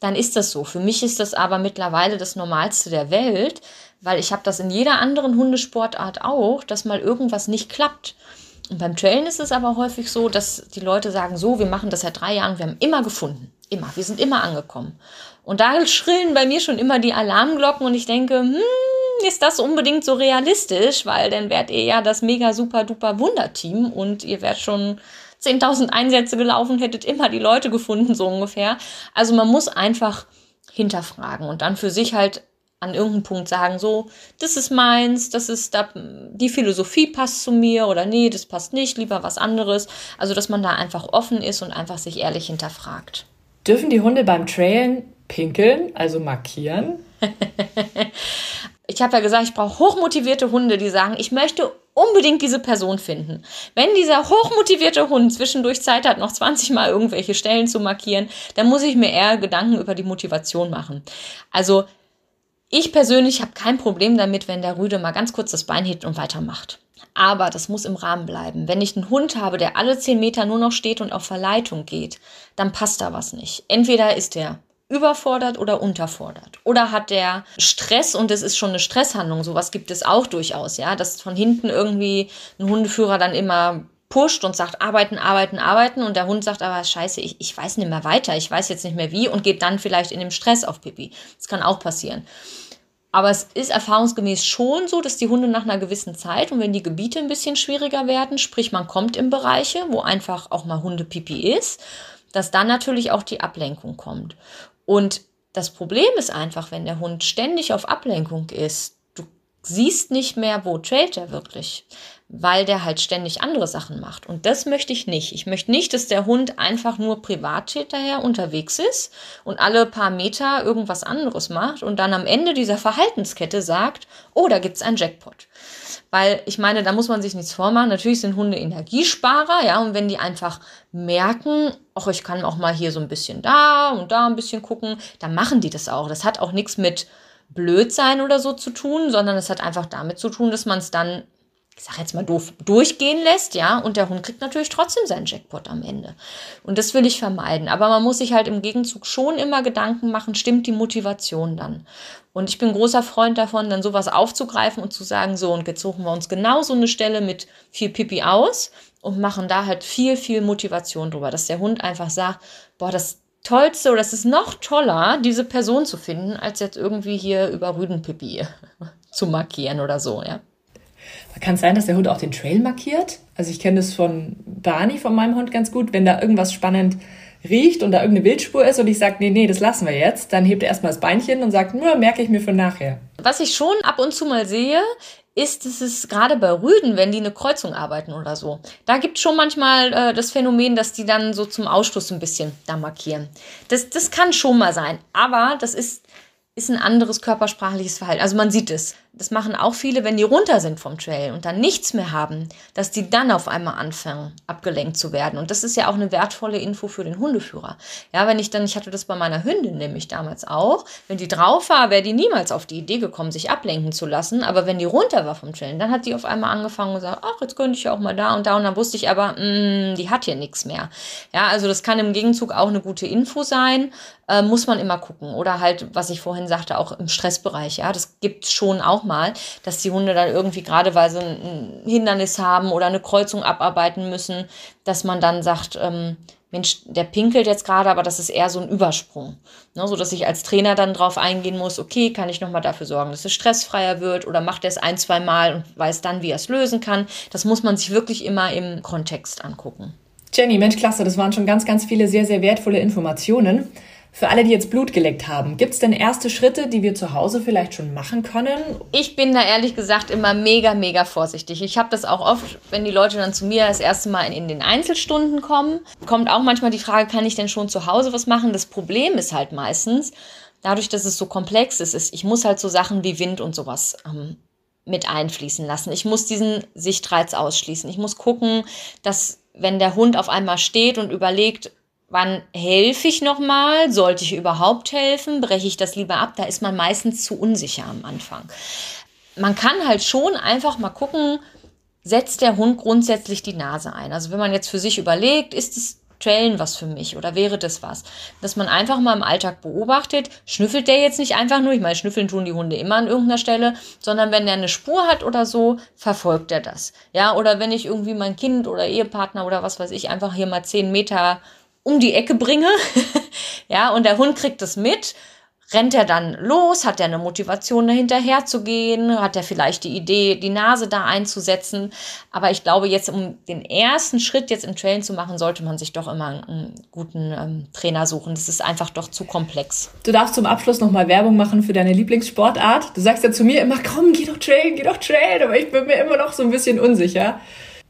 dann ist das so. Für mich ist das aber mittlerweile das Normalste der Welt, weil ich habe das in jeder anderen Hundesportart auch, dass mal irgendwas nicht klappt. Und beim Trailen ist es aber häufig so, dass die Leute sagen, so, wir machen das seit drei Jahren, wir haben immer gefunden. Immer, wir sind immer angekommen. Und da schrillen bei mir schon immer die Alarmglocken und ich denke, hm, ist das unbedingt so realistisch, weil dann werdet ihr ja das mega super duper Wunderteam und ihr werdet schon 10.000 Einsätze gelaufen, hättet immer die Leute gefunden, so ungefähr. Also man muss einfach hinterfragen und dann für sich halt an irgendeinem Punkt sagen, so, das ist meins, das ist da, die Philosophie passt zu mir oder nee, das passt nicht, lieber was anderes. Also, dass man da einfach offen ist und einfach sich ehrlich hinterfragt. Dürfen die Hunde beim Trailen pinkeln, also markieren? ich habe ja gesagt, ich brauche hochmotivierte Hunde, die sagen, ich möchte unbedingt diese Person finden. Wenn dieser hochmotivierte Hund zwischendurch Zeit hat, noch 20 Mal irgendwelche Stellen zu markieren, dann muss ich mir eher Gedanken über die Motivation machen. Also ich persönlich habe kein Problem damit, wenn der Rüde mal ganz kurz das Bein hebt und weitermacht. Aber das muss im Rahmen bleiben. Wenn ich einen Hund habe, der alle 10 Meter nur noch steht und auf Verleitung geht, dann passt da was nicht. Entweder ist der überfordert oder unterfordert? Oder hat der Stress und es ist schon eine Stresshandlung? Sowas gibt es auch durchaus, ja, dass von hinten irgendwie ein Hundeführer dann immer pusht und sagt, arbeiten, arbeiten, arbeiten und der Hund sagt aber, scheiße, ich, ich weiß nicht mehr weiter, ich weiß jetzt nicht mehr wie und geht dann vielleicht in dem Stress auf Pipi. Das kann auch passieren. Aber es ist erfahrungsgemäß schon so, dass die Hunde nach einer gewissen Zeit und wenn die Gebiete ein bisschen schwieriger werden, sprich man kommt in Bereiche, wo einfach auch mal Hundepipi ist, dass dann natürlich auch die Ablenkung kommt. Und das Problem ist einfach, wenn der Hund ständig auf Ablenkung ist, du siehst nicht mehr, wo trailt er wirklich, weil der halt ständig andere Sachen macht. Und das möchte ich nicht. Ich möchte nicht, dass der Hund einfach nur privat hinterher unterwegs ist und alle paar Meter irgendwas anderes macht und dann am Ende dieser Verhaltenskette sagt, oh, da gibt's einen Jackpot. Weil ich meine, da muss man sich nichts vormachen. Natürlich sind Hunde Energiesparer, ja, und wenn die einfach merken, ach, ich kann auch mal hier so ein bisschen da und da ein bisschen gucken, dann machen die das auch. Das hat auch nichts mit Blödsein oder so zu tun, sondern es hat einfach damit zu tun, dass man es dann ich sag jetzt mal doof, durchgehen lässt, ja, und der Hund kriegt natürlich trotzdem seinen Jackpot am Ende. Und das will ich vermeiden. Aber man muss sich halt im Gegenzug schon immer Gedanken machen, stimmt die Motivation dann? Und ich bin großer Freund davon, dann sowas aufzugreifen und zu sagen, so, und jetzt suchen wir uns genau so eine Stelle mit viel Pipi aus und machen da halt viel, viel Motivation drüber, dass der Hund einfach sagt, boah, das Tollste oder es ist noch toller, diese Person zu finden, als jetzt irgendwie hier über Rüdenpipi zu markieren oder so, ja. Kann es sein, dass der Hund auch den Trail markiert? Also ich kenne das von Barney, von meinem Hund ganz gut. Wenn da irgendwas spannend riecht und da irgendeine Wildspur ist und ich sage, nee, nee, das lassen wir jetzt, dann hebt er erstmal das Beinchen und sagt, nur merke ich mir für nachher. Was ich schon ab und zu mal sehe, ist, dass es gerade bei Rüden, wenn die eine Kreuzung arbeiten oder so, da gibt es schon manchmal äh, das Phänomen, dass die dann so zum Ausschluss ein bisschen da markieren. Das, das kann schon mal sein, aber das ist ist ein anderes körpersprachliches Verhalten. Also man sieht es. Das machen auch viele, wenn die runter sind vom Trail und dann nichts mehr haben, dass die dann auf einmal anfangen, abgelenkt zu werden. Und das ist ja auch eine wertvolle Info für den Hundeführer. Ja, wenn ich dann, ich hatte das bei meiner Hündin nämlich damals auch, wenn die drauf war, wäre die niemals auf die Idee gekommen, sich ablenken zu lassen. Aber wenn die runter war vom Trail, dann hat die auf einmal angefangen und gesagt, ach, jetzt könnte ich ja auch mal da und da. Und dann wusste ich aber, mh, mm, die hat hier nichts mehr. Ja, also das kann im Gegenzug auch eine gute Info sein äh, muss man immer gucken. Oder halt, was ich vorhin sagte, auch im Stressbereich. Ja, das gibt es schon auch mal, dass die Hunde dann irgendwie gerade, weil sie ein Hindernis haben oder eine Kreuzung abarbeiten müssen, dass man dann sagt, ähm, Mensch, der pinkelt jetzt gerade, aber das ist eher so ein Übersprung. Ne, so dass ich als Trainer dann drauf eingehen muss, okay, kann ich nochmal dafür sorgen, dass es stressfreier wird oder macht er es ein, zwei Mal und weiß dann, wie er es lösen kann. Das muss man sich wirklich immer im Kontext angucken. Jenny, Mensch, klasse, das waren schon ganz, ganz viele sehr, sehr wertvolle Informationen. Für alle, die jetzt Blut geleckt haben, gibt es denn erste Schritte, die wir zu Hause vielleicht schon machen können? Ich bin da ehrlich gesagt immer mega, mega vorsichtig. Ich habe das auch oft, wenn die Leute dann zu mir das erste Mal in den Einzelstunden kommen, kommt auch manchmal die Frage, kann ich denn schon zu Hause was machen? Das Problem ist halt meistens, dadurch, dass es so komplex ist, ist ich muss halt so Sachen wie Wind und sowas ähm, mit einfließen lassen. Ich muss diesen Sichtreiz ausschließen. Ich muss gucken, dass wenn der Hund auf einmal steht und überlegt, Wann helfe ich nochmal? Sollte ich überhaupt helfen? Breche ich das lieber ab? Da ist man meistens zu unsicher am Anfang. Man kann halt schon einfach mal gucken, setzt der Hund grundsätzlich die Nase ein? Also wenn man jetzt für sich überlegt, ist es Trailen was für mich oder wäre das was? Dass man einfach mal im Alltag beobachtet, schnüffelt der jetzt nicht einfach nur, ich meine, schnüffeln tun die Hunde immer an irgendeiner Stelle, sondern wenn der eine Spur hat oder so, verfolgt er das. Ja, oder wenn ich irgendwie mein Kind oder Ehepartner oder was weiß ich einfach hier mal zehn Meter um die Ecke bringe, ja, und der Hund kriegt es mit, rennt er dann los? Hat er eine Motivation, dahinterher zu gehen? Hat er vielleicht die Idee, die Nase da einzusetzen? Aber ich glaube, jetzt, um den ersten Schritt jetzt im Trailen zu machen, sollte man sich doch immer einen, guten ähm, Trainer suchen. Das ist einfach doch zu komplex. Du darfst zum Abschluss nochmal Werbung machen für deine Lieblingssportart. Du sagst ja zu mir immer, komm, geh doch trailen, geh doch trailen. Aber ich bin mir immer noch so ein bisschen unsicher.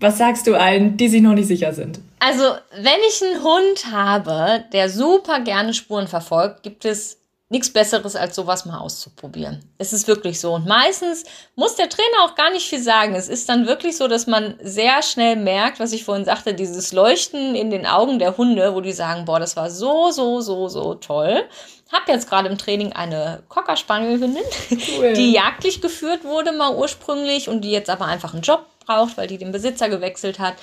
Was sagst du allen, die sich noch nicht sicher sind? Also, wenn ich einen Hund habe, der super gerne Spuren verfolgt, gibt es nichts Besseres, als sowas mal auszuprobieren. Es ist wirklich so. Und meistens muss der Trainer auch gar nicht viel sagen. Es ist dann wirklich so, dass man sehr schnell merkt, was ich vorhin sagte, dieses Leuchten in den Augen der Hunde, wo die sagen, boah, das war so, so, so, so toll. Hab jetzt gerade im Training eine Cocker Spaniel Hündin, cool. die jagdlich geführt wurde mal ursprünglich und die jetzt aber einfach einen Job braucht, weil die den Besitzer gewechselt hat.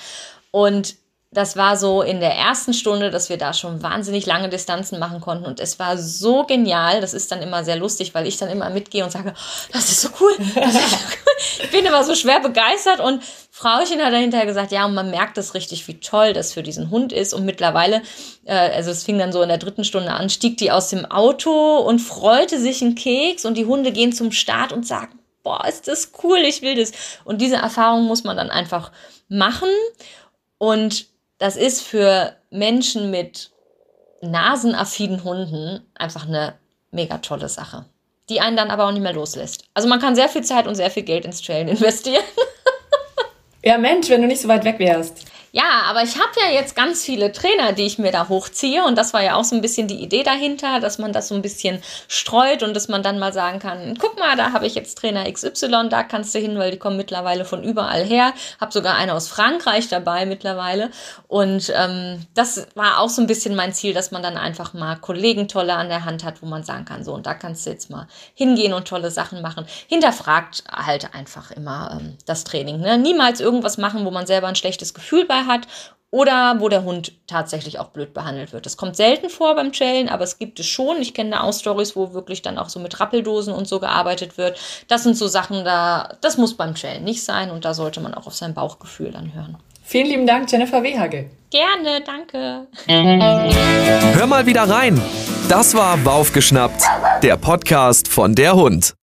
Und das war so in der ersten Stunde, dass wir da schon wahnsinnig lange Distanzen machen konnten. Und es war so genial. Das ist dann immer sehr lustig, weil ich dann immer mitgehe und sage, das ist so cool. Ich bin immer so schwer begeistert. Und Frauchen hat dahinter gesagt, ja, und man merkt das richtig, wie toll das für diesen Hund ist. Und mittlerweile, äh, also es fing dann so in der dritten Stunde an, stieg die aus dem Auto und freute sich einen Keks. Und die Hunde gehen zum Start und sagen, boah, ist das cool, ich will das. Und diese Erfahrung muss man dann einfach machen. Und das ist für Menschen mit nasenaffinen Hunden einfach eine mega tolle Sache, die einen dann aber auch nicht mehr loslässt. Also man kann sehr viel Zeit und sehr viel Geld ins Trailen investieren. ja, Mensch, wenn du nicht so weit weg wärst. Ja, aber ich habe ja jetzt ganz viele Trainer, die ich mir da hochziehe. Und das war ja auch so ein bisschen die Idee dahinter, dass man das so ein bisschen streut und dass man dann mal sagen kann, guck mal, da habe ich jetzt Trainer XY, da kannst du hin, weil die kommen mittlerweile von überall her. Hab sogar eine aus Frankreich dabei mittlerweile. Und ähm, das war auch so ein bisschen mein Ziel, dass man dann einfach mal Kollegen tolle an der Hand hat, wo man sagen kann, so, und da kannst du jetzt mal hingehen und tolle Sachen machen. Hinterfragt halt einfach immer ähm, das Training. Ne? Niemals irgendwas machen, wo man selber ein schlechtes Gefühl bei hat oder wo der Hund tatsächlich auch blöd behandelt wird. Das kommt selten vor beim Chellen, aber es gibt es schon. Ich kenne da auch Stories, wo wirklich dann auch so mit Rappeldosen und so gearbeitet wird. Das sind so Sachen, da das muss beim Chellen nicht sein und da sollte man auch auf sein Bauchgefühl dann hören. Vielen lieben Dank, Jennifer Wehage. Gerne, danke. Hör mal wieder rein. Das war Baufgeschnappt, der Podcast von der Hund.